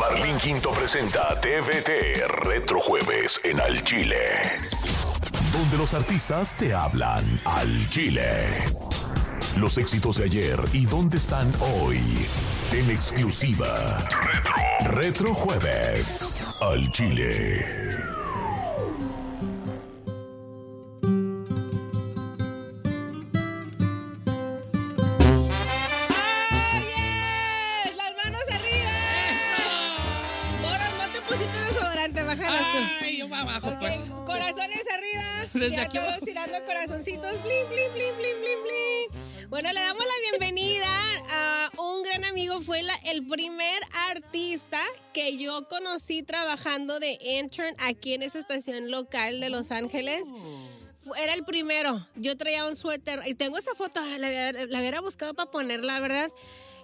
Marlín Quinto presenta TVT Retro Jueves en Al Chile. Donde los artistas te hablan al Chile. Los éxitos de ayer y dónde están hoy. En exclusiva. Retro. Al Chile. Corazones arriba. Desde ya aquí todos abajo. tirando corazoncitos. Blin, blin, blin, blin, blin, blin. Bueno, le damos la bienvenida a un gran amigo. Fue la- el primer artista que yo conocí trabajando de intern aquí en esa estación local de Los Ángeles. Fu- Era el primero. Yo traía un suéter y tengo esa foto, la, hubiera- la hubiera buscado para ponerla, ¿verdad?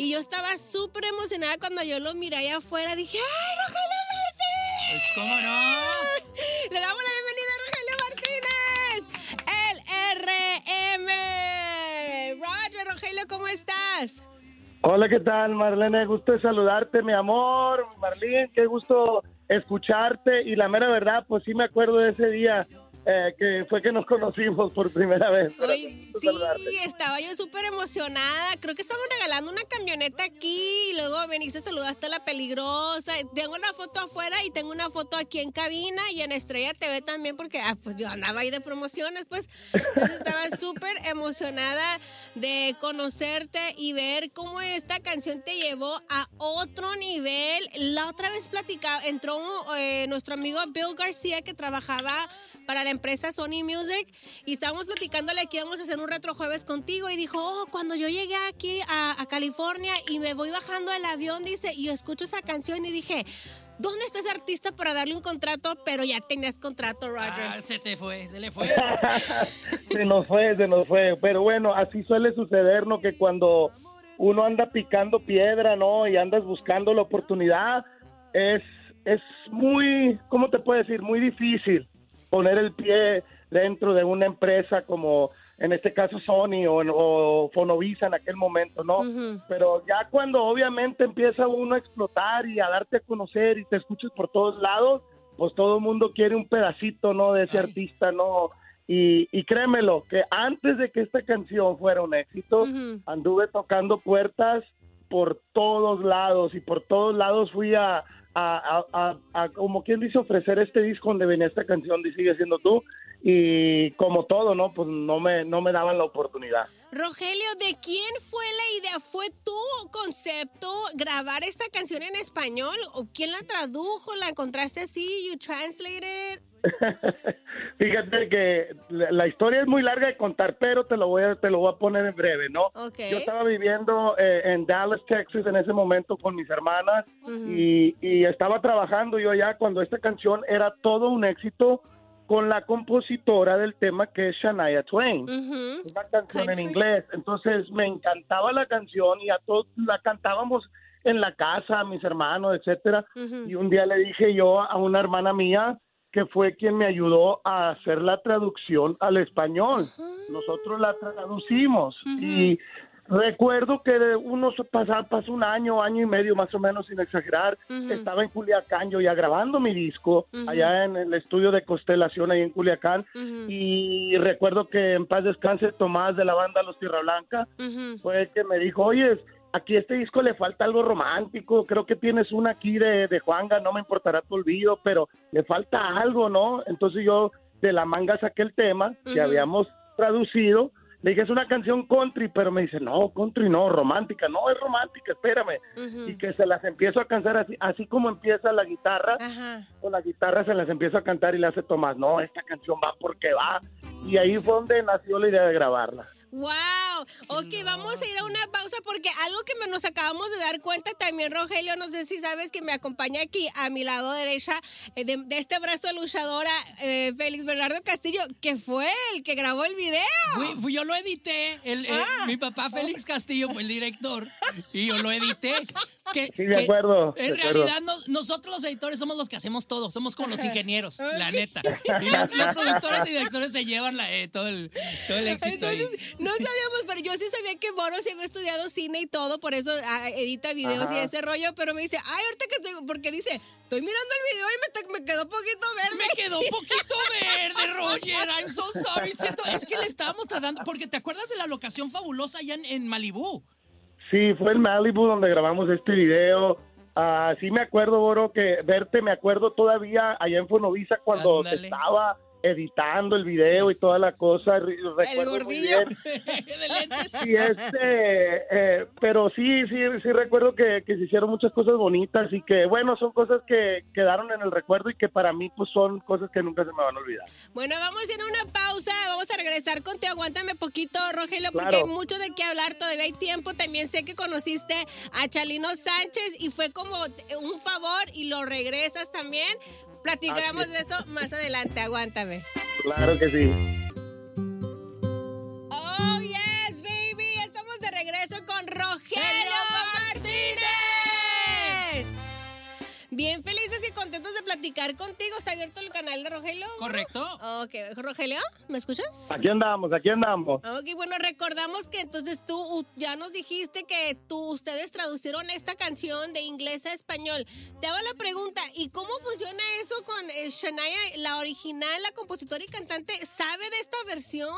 Y yo estaba súper emocionada cuando yo lo miré allá afuera. Dije, ¡ay, Rogelio Martínez! Pues, ¿cómo no? Le damos la bienvenida a Rogelio Martínez, el RM. Roger, Rogelio, ¿cómo estás? Hola, ¿qué tal, Marlene? Gusto de saludarte, mi amor. Marlene, qué gusto escucharte. Y la mera verdad, pues sí me acuerdo de ese día eh, que fue que nos conocimos por primera vez. Sí, saludarte. estaba yo súper emocionada. Creo que estaban regalando una camioneta aquí y luego veniste, saludaste a la peligrosa. Tengo una foto afuera y tengo una foto aquí en cabina y en Estrella TV también porque ah, pues yo andaba ahí de promociones, pues. Entonces estaba súper emocionada de conocerte y ver cómo esta canción te llevó a otro nivel. La otra vez platicaba, entró eh, nuestro amigo Bill García que trabajaba para la empresa Sony Music y estábamos platicándole que íbamos a hacer un retro jueves contigo y dijo, oh, cuando yo llegué aquí a, a California y me voy bajando del avión, dice, y yo escucho esa canción y dije, ¿dónde está ese artista para darle un contrato? Pero ya tenías contrato, Roger. Ah, se te fue, se le fue. se nos fue, se nos fue. Pero bueno, así suele suceder, ¿no? Que cuando uno anda picando piedra, ¿no? Y andas buscando la oportunidad, es, es muy, ¿cómo te puedo decir? Muy difícil poner el pie dentro de una empresa como en este caso Sony o, o Fonovisa en aquel momento, ¿no? Ujú. Pero ya cuando obviamente empieza uno a explotar y a darte a conocer y te escuchas por todos lados, pues todo el mundo quiere un pedacito, ¿no? De ese Ay. artista, ¿no? Y, y créemelo, que antes de que esta canción fuera un éxito, Ujú. anduve tocando puertas por todos lados y por todos lados fui a, a, a- a- a, como quien dice, ofrecer este disco donde venía esta canción de Sigue Siendo Tú y como todo, ¿no? Pues no me, no me daban la oportunidad. Rogelio, ¿de quién fue la idea? ¿Fue tu concepto grabar esta canción en español? ¿O quién la tradujo? ¿La encontraste así? ¿You translated? Fíjate que la, la historia es muy larga de contar, pero te lo voy a, te lo voy a poner en breve, ¿no? Yo estaba viviendo eh, en Dallas, Texas, en ese momento con mis hermanas y, y estaba trabajando yo allá cuando esta canción era todo un éxito con la compositora del tema que es Shania Twain. Una canción Country. en inglés. Entonces me encantaba la canción y a todos la cantábamos en la casa, mis hermanos, etcétera. Y un día le dije yo a una hermana mía que fue quien me ayudó a hacer la traducción al español. Nosotros la traducimos y recuerdo que de unos pasar pasó un año, año y medio más o menos sin exagerar, estaba en Culiacán yo ya grabando mi disco allá en el estudio de Constelación ahí en Culiacán y recuerdo que en paz descanse Tomás de la banda Los Tierra Blanca fue el que me dijo, oye, aquí a este disco le falta algo romántico, creo que tienes una aquí de, de Juanga, no me importará tu olvido, pero le falta algo, ¿no? Entonces yo de la manga saqué el tema que habíamos traducido, le dije, es una canción country, pero me dice, no, country no, romántica, no, es romántica, espérame. Y que se las empiezo a cantar así, así como empieza la guitarra, Ajá. con la guitarra se las empiezo a cantar y le hace Tomás, no, esta canción va porque va. Y ahí fue donde nació la idea de grabarla. Wow, ok, vamos a ir a una pausa porque algo que me- nos acabamos de dar cuenta también, Rogelio, no sé si sabes que me acompaña aquí a mi lado derecha eh, de, de este brazo de luchadora, eh, Félix Bernardo Castillo, que fue el que grabó el video. Fui- fui- yo lo edité. El, Ah. Mi papá Félix Castillo fue el director y yo lo edité. Que, Sí, de que acuerdo, En de acuerdo. realidad, nos- nosotros los editores somos los que hacemos todo. Somos como los ingenieros, la neta. Y los, los productores y directores se llevan la, eh, todo, el, todo el éxito. ahí. Entonces, no sabíamos, pero yo sí sabía que Bono sí había estudiado cine y todo, por eso ah, edita videos y ese rollo, pero me dice, ay, ahorita que estoy, porque dice, estoy mirando el video y me, me quedó poquito verde. Me quedó poquito verde, Roger. I'm so sorry. Siento- es que le estábamos tratando. Porque te acuerdas de la locación fabulosa allá en, en Malibú. Sí, fue en Malibu donde grabamos este video. Ah, sí me acuerdo, Boro, que verte, me acuerdo todavía allá en Fonovisa cuando Ándale. estaba editando el video y toda la cosa. El gordillo. bien. de lentes. Sí, este, eh, pero sí, sí, sí recuerdo que, que se hicieron muchas cosas bonitas y que, bueno, son cosas que quedaron en el recuerdo y que para mí, pues, son cosas que nunca se me van a olvidar. Bueno, vamos a ir a una pausa, vamos a regresar contigo. Aguántame poquito, Rogelio, porque Claro. hay mucho de qué hablar, todavía hay tiempo. También sé que conociste a Chalino Sánchez y fue como un favor y lo regresas también. Platicaremos Así de eso más adelante, aguántame. Claro que sí. Contigo. ¿Está abierto el canal de Rogelio? Correcto. Ok, Rogelio, ¿me escuchas? Aquí andamos, aquí andamos. Ok, bueno, recordamos que entonces tú ya nos dijiste que tú, ustedes traducieron esta canción de inglés a español. Te hago la pregunta, ¿y cómo funciona eso con eh, Shania, la original, la compositora y cantante? ¿Sabe de esta versión?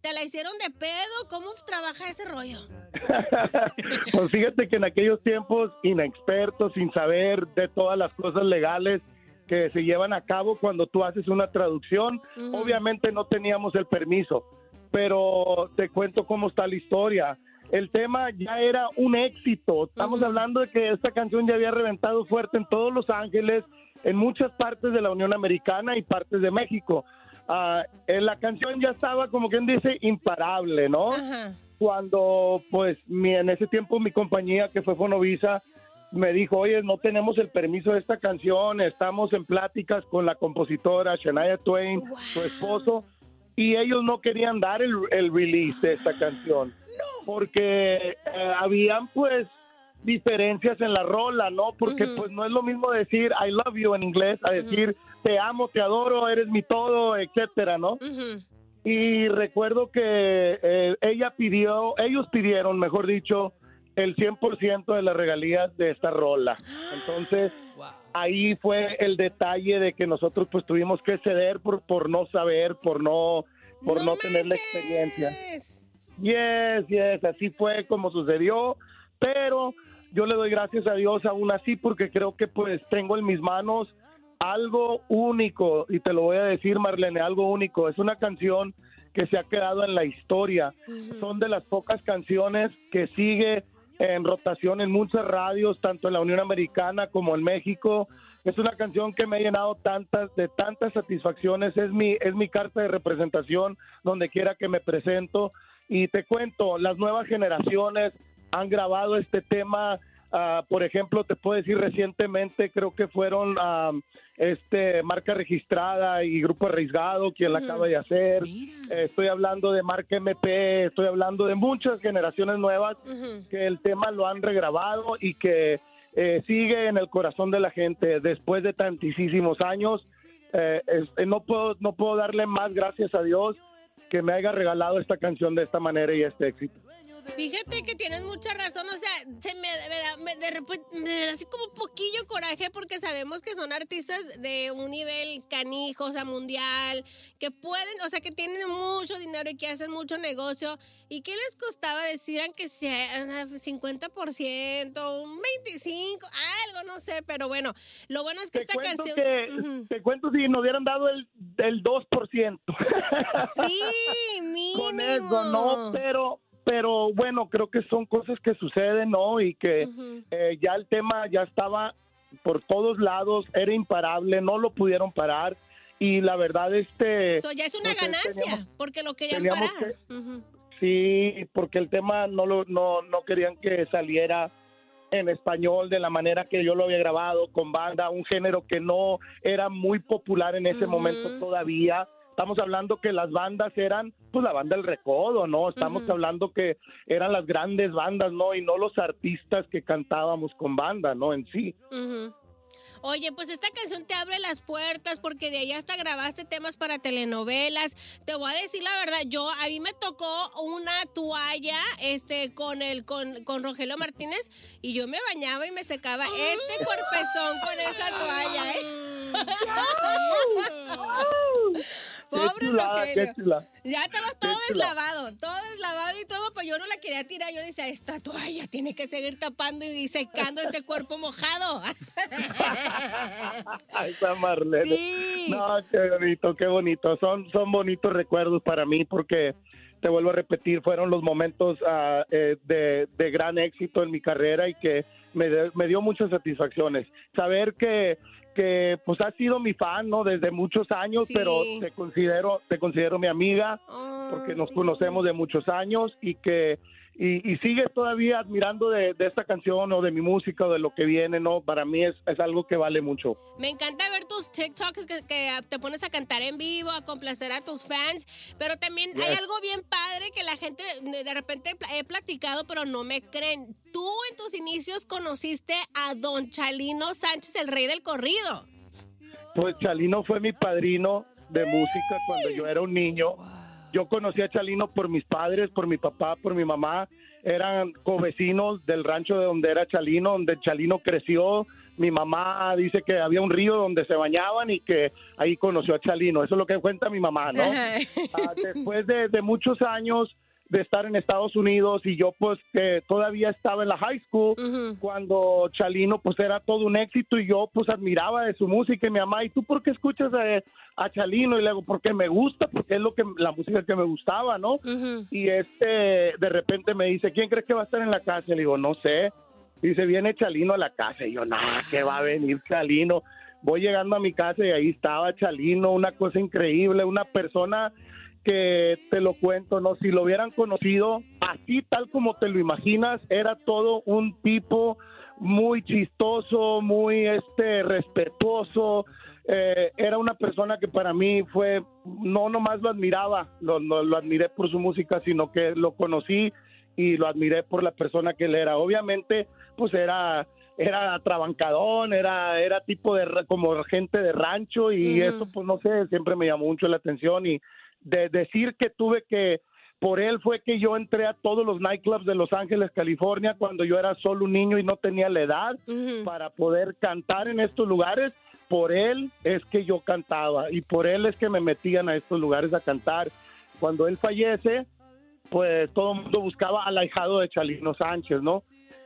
¿Te la hicieron de pedo? ¿Cómo trabaja ese rollo? Pues fíjate que en aquellos tiempos, inexpertos, sin saber de todas las cosas legales que se llevan a cabo cuando tú haces una traducción, Ujú. obviamente no teníamos el permiso, pero te cuento cómo está la historia. El tema ya era un éxito. Estamos Ujú. hablando de que esta canción ya había reventado fuerte en todos Los Ángeles, en muchas partes de la Unión Americana y partes de México. Ah, eh, la canción ya estaba, como quien dice, imparable, ¿no? Ajá. cuando pues mi, en ese tiempo mi compañía que fue Fonovisa me dijo, oye, no tenemos el permiso de esta canción, estamos en pláticas con la compositora Shania Twain, Wow. su esposo, y ellos no querían dar el, el release de esta canción, porque eh, habían pues diferencias en la rola, ¿no? Porque Ujú. pues no es lo mismo decir I love you en inglés a decir te amo, te adoro, eres mi todo, etcétera, ¿no? Ujú. Y recuerdo que eh, ella pidió, ellos pidieron, mejor dicho, el 100% de las regalías de esta rola. Entonces, Wow. ahí fue el detalle de que nosotros pues tuvimos que ceder por, por no saber, por no, por no, tener la experiencia. Yes, yes, así fue como sucedió, pero yo le doy gracias a Dios aún así porque creo que pues tengo en mis manos algo único y te lo voy a decir Marlene, algo único, es una canción que se ha quedado en la historia, son de las pocas canciones que sigue en rotación en muchas radios, tanto en la Unión Americana como en México. Es una canción que me ha llenado tantas de tantas satisfacciones, es mi es mi carta de representación donde quiera que me presento y te cuento, las nuevas generaciones han grabado este tema ah, por ejemplo, te puedo decir recientemente, creo que fueron ah, este marca registrada y grupo arriesgado quien la acaba de hacer. Eh, estoy hablando de marca MP, estoy hablando de muchas generaciones nuevas que el tema lo han regrabado y que eh, sigue en el corazón de la gente después de tantísimos años. Eh, este, no puedo no puedo darle más gracias a Dios que me haya regalado esta canción de esta manera y este éxito. Fíjate que tienes mucha razón, o sea, se me, me da- me- de repente me da así como un poquillo coraje porque sabemos que son artistas de un nivel canijo, o sea, mundial, que pueden, o sea, que tienen mucho dinero y que hacen mucho negocio. ¿Y qué les costaba decir aunque sea ah, 50%, un 25%, algo, no sé, pero bueno, lo bueno es que Te esta canción... que, te cuento si nos hubieran dado el, el 2%. Sí, mínimo. con eso, no, pero, pero bueno, creo que son cosas que suceden, ¿no? Y que eh, ya el tema ya estaba por todos lados, era imparable, no lo pudieron parar y la verdad este So, ya es una pues, eh, ganancia, teníamos- porque lo querían parar. Sí, porque el tema no lo no no querían que saliera en español de la manera que yo lo había grabado con banda, un género que no era muy popular en ese momento todavía. Estamos hablando que las bandas eran, pues la banda del recodo, ¿no? Estamos hablando que eran las grandes bandas, ¿no? Y no los artistas que cantábamos con banda, ¿no? En sí. Oye, pues esta canción te abre las puertas porque de ahí hasta grabaste temas para telenovelas. Te voy a decir la verdad, yo a mí me tocó una toalla este con el con, con Rogelio Martínez y yo me bañaba y me secaba este cuerpezón con esa toalla, ¿eh? Pobre chulada, Rogelio. Ya estabas todo deslavado, todo deslavado y todo, pues yo no la quería tirar. Yo decía, esta toalla tiene que seguir tapando y secando este cuerpo mojado. Ay, esa Marlene. Sí. No, qué bonito, qué bonito. Son, son bonitos recuerdos para mí porque, te vuelvo a repetir, fueron los momentos ah, eh, de, de gran éxito en mi carrera y que me, de- me dio muchas satisfacciones. Saber que que pues has sido mi fan, ¿no? Desde muchos años, Sí. pero te considero te considero mi amiga porque nos conocemos de muchos años y que y, y sigues todavía admirando de, de esta canción o de mi música o de lo que viene, ¿no? Para mí es, es algo que vale mucho. Me encanta ver tus TikToks que, que te pones a cantar en vivo, a complacer a tus fans, pero también hay Yes. algo bien padre que la gente de repente he platicado, pero no me creen. Tú en tus inicios conociste a Don Chalino Sánchez, el rey del corrido. Pues Chalino fue mi padrino de música cuando yo era un niño. Yo conocí a Chalino por mis padres, por mi papá, por mi mamá. Eran covecinos del rancho de donde era Chalino, donde Chalino creció. Mi mamá dice que había un río donde se bañaban y que ahí conoció a Chalino. Eso es lo que cuenta mi mamá, ¿no? Ah, después de, de muchos años de estar en Estados Unidos y yo pues que todavía estaba en la high school cuando Chalino pues era todo un éxito y yo pues admiraba de su música y mi mamá, ¿y tú por qué escuchas a, a Chalino? Y le digo, porque me gusta, porque es lo que la música que me gustaba, ¿no? Y este de repente me dice, ¿quién crees que va a estar en la casa? Y le digo, no sé. Dice, viene Chalino a la casa. Y yo, nada, que va a venir Chalino. Voy llegando a mi casa y ahí estaba Chalino, una cosa increíble, una persona te lo cuento, ¿no? Si lo hubieran conocido así tal como te lo imaginas, era todo un tipo muy chistoso, muy este respetuoso, eh, era una persona que para mí fue, no nomás lo admiraba, lo, lo- lo admiré por su música, sino que lo conocí y lo admiré por la persona que él era. Obviamente, pues era era trabancadón, era era tipo de como gente de rancho y Ujú. eso pues no sé, siempre me llamó mucho la atención y de decir que tuve que por él fue que yo entré a todos los nightclubs de Los Ángeles, California, cuando yo era solo un niño y no tenía la edad para poder cantar en estos lugares. Por él es que yo cantaba y por él es que me metían a estos lugares a cantar. Cuando él fallece, pues todo el mundo buscaba al ahijado de Chalino Sánchez, ¿no?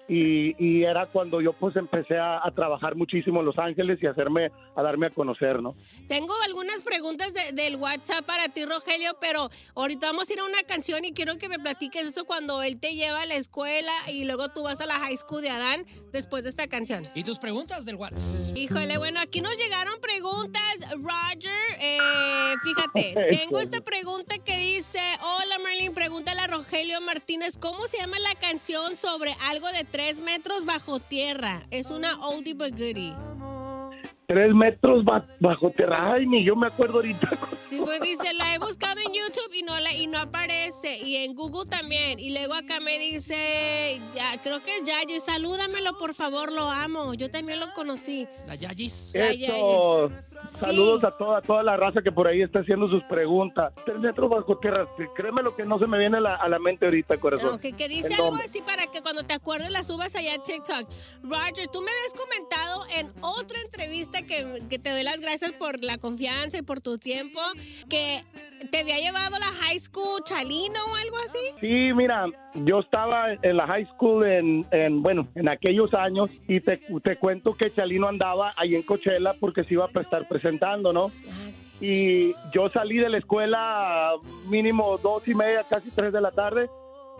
Y, y era cuando yo pues empecé a, a trabajar muchísimo en Los Ángeles y a hacerme, a darme a conocer, ¿no? Tengo algunas preguntas de- del WhatsApp para ti, Rogelio, pero ahorita vamos a ir a una canción y quiero que me platiques eso cuando él te lleva a la escuela y luego tú vas a la high school de Adán después de esta canción. ¿Y tus preguntas del WhatsApp? Híjole, bueno, aquí nos llegaron preguntas. Roger, eh, fíjate, tengo esta pregunta que dice, hola Merlin, pregúntale a Rogelio Martínez, ¿cómo se llama la canción sobre algo de tres metros bajo tierra? Es una oldie but goodie. Tres metros ba- bajo tierra. Ay, ni yo me acuerdo ahorita. Sí, pues dice, la he buscado en YouTube y no la y no aparece. Y en Google también. Y luego acá me dice, ya, creo que es Yayo. Y salúdamelo, por favor, lo amo. Yo también lo conocí. La Yayis. La Eso. Yayis. Saludos a toda, toda la raza que por ahí está haciendo sus preguntas. Tres metros bajo tierra. sí, Créeme lo que no se me viene a la, a la mente ahorita, corazón. Ok, que dice algo así para que cuando te acuerdes la subas allá a TikTok. Roger, tú me habías comentado en otra entrevista que, que te doy las gracias por la confianza y por tu tiempo, que te había llevado a la high school Chalino o algo así. Sí, mira, yo estaba en la high school en, en, bueno, en aquellos años y te, te cuento que Chalino andaba ahí en Coachella porque se iba a estar presentando, ¿no? Y yo salí de la escuela mínimo dos y media, casi tres de la tarde,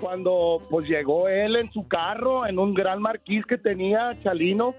cuando pues llegó él en su carro, en un gran marquís que tenía Chalino,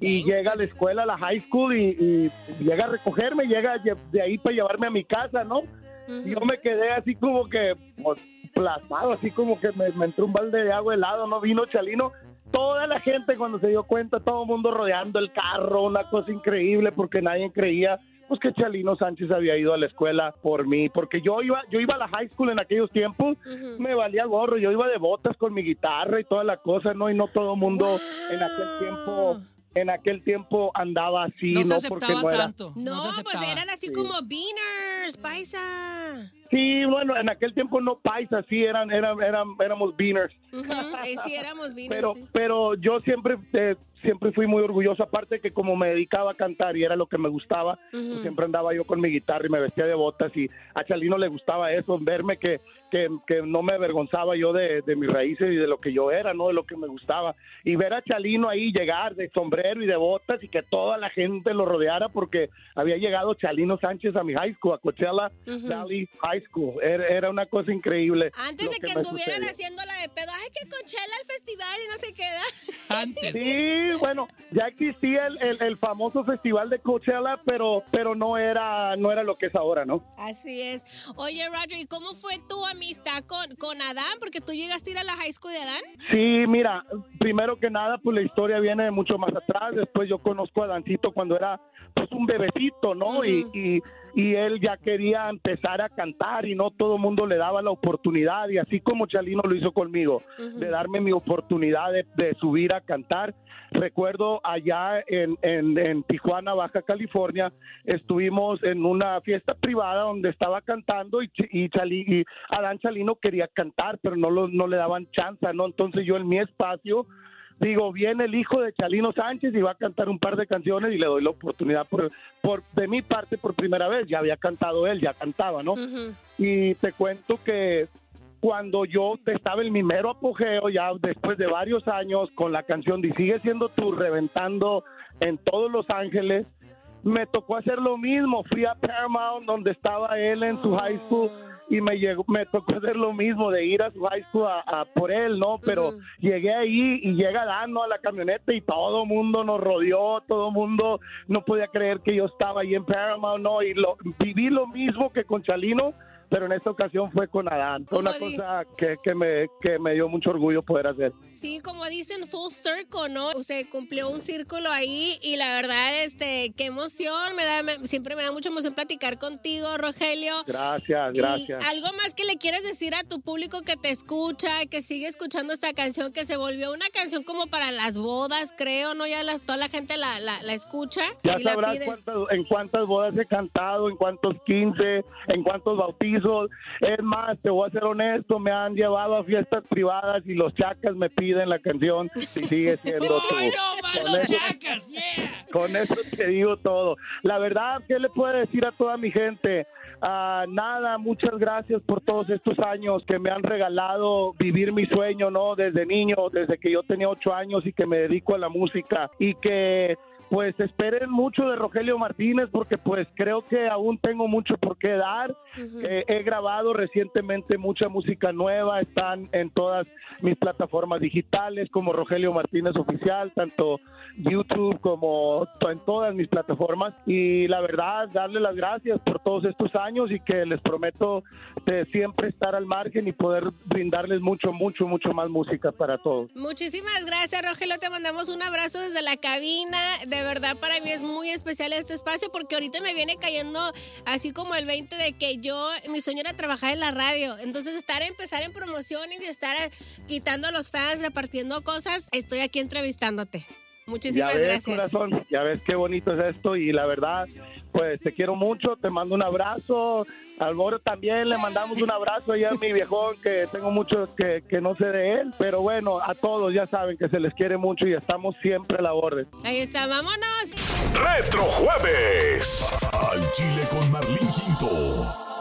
y llega a la escuela, a la high school, y, y llega a recogerme, llega de ahí para llevarme a mi casa, ¿no? Y yo me quedé así como que, pues, plasmado, así como que me, me entró un balde de agua helado, ¿no? Vino Chalino. Toda la gente cuando se dio cuenta, todo el mundo rodeando el carro, una cosa increíble porque nadie creía pues que Chalino Sánchez había ido a la escuela por mí, porque yo iba, yo iba a la high school en aquellos tiempos, me valía gorro, yo iba de botas con mi guitarra y toda la cosa, ¿no? Y no todo el mundo en aquel tiempo en aquel tiempo andaba así, no, no, se porque aceptaba no era. tanto. No, se pues aceptaba. eran así como beaners, paisa. Sí, bueno, en aquel tiempo no paisa, sí, eran, eran, eran éramos beaners. Ujú, eh, sí, éramos beaners. Pero, sí. pero yo siempre, eh, siempre fui muy orgulloso, aparte que como me dedicaba a cantar y era lo que me gustaba, pues Ujú. siempre andaba yo con mi guitarra y me vestía de botas y a Chalino le gustaba eso, verme que, que, que no me avergonzaba yo de, de mis raíces y de lo que yo era, ¿no? De lo que me gustaba. Y ver a Chalino ahí llegar de sombrero y de botas y que toda la gente lo rodeara porque había llegado Chalino Sánchez a mi high school, a Coachella Ujú. Valley High School. Era, era una cosa increíble. Antes de que, anduvieran sucedió. haciendo la de pedo, ay, que Coachella el festival y no se queda. Antes. Sí, bueno, ya existía el, el- el famoso festival de Coachella, pero pero no era no era lo que es ahora, ¿no? Así es. Oye, Roger, ¿y cómo fue tu amistad con, con Adán? Porque tú llegaste a ir a la high school de Adán. Sí, mira, primero que nada, pues la historia viene de mucho más atrás. Después yo conozco a Dancito cuando era pues un bebecito, ¿no? y él ya quería empezar a cantar y no todo el mundo le daba la oportunidad. Y así como Chalino lo hizo conmigo, de darme mi oportunidad de, de subir a cantar. Recuerdo allá en, en, en Tijuana, Baja California, estuvimos en una fiesta privada donde estaba cantando y, y, Chali- y Adán Chalino quería cantar, pero no, lo, no le daban chance, ¿no? Entonces yo en mi espacio digo, viene el hijo de Chalino Sánchez y va a cantar un par de canciones y le doy la oportunidad por, por de mi parte por primera vez, ya había cantado él, ya cantaba, ¿no? Y te cuento que cuando yo estaba en mi mero apogeo, ya después de varios años, con la canción de Sigue siendo tú reventando en todos Los Ángeles, me tocó hacer lo mismo. Fui a Paramount, donde estaba él en su high school, y me llegó, me tocó hacer lo mismo, de ir a su high school a, a por él, ¿no? Pero llegué ahí y llega dando a la camioneta y todo mundo nos rodeó, todo mundo no podía creer que yo estaba ahí en Paramount, ¿no? Y lo, viví lo mismo que con Chalino, pero en esta ocasión fue con Adán. Una cosa que, que, me, que me dio mucho orgullo poder hacer. Sí, como dicen, full circle, ¿no? Se cumplió un círculo ahí y la verdad, este, qué emoción, me da, me- siempre me da mucha emoción platicar contigo, Rogelio. Gracias, Y gracias. algo más que le quieres decir a tu público que te escucha, que sigue escuchando esta canción, que se volvió una canción como para las bodas, creo, ¿no? Ya las, toda la gente la, la, la escucha Ya y la sabrás pide. cuántas, en cuántas bodas he cantado, en cuántos 15, en cuántos bautizos. Es más, te voy a ser honesto, me han llevado a fiestas privadas y los chacas me piden la canción y sigue siendo tú. ¡Ay, no, Con eso-. Con eso te digo todo. La verdad, ¿qué le puedo decir a toda mi gente? Ah, nada, muchas gracias por todos estos años que me han regalado vivir mi sueño, ¿no? Desde niño, desde que yo tenía ocho años y que me dedico a la música y que pues esperen mucho de Rogelio Martínez porque pues creo que aún tengo mucho por qué dar. Eh, he grabado recientemente mucha música nueva, están en todas mis plataformas digitales como Rogelio Martínez Oficial, tanto YouTube como en todas mis plataformas. Y la verdad, darle las gracias por todos estos años y que les prometo de siempre estar al margen y poder brindarles mucho, mucho, mucho más música para todos. Muchísimas gracias, Rogelio. Te mandamos un abrazo desde la cabina. De verdad, para mí es muy especial este espacio porque ahorita me viene cayendo así como el 20 de que yo, mi sueño era trabajar en la radio. Entonces, estar, empezar en promoción y estar eh, quitando a los fans, repartiendo cosas, estoy aquí entrevistándote. Muchísimas ya ves, gracias. corazón, ya ves qué bonito es esto y la verdad, pues te quiero mucho, te mando un abrazo. Al Moro también le mandamos un abrazo allá a mi viejón, que tengo mucho que, que no sé de él. Pero bueno, a todos ya saben que se les quiere mucho y estamos siempre a la orden. Ahí está, vámonos. Retro Jueves. Al Chile con Marlín Quinto.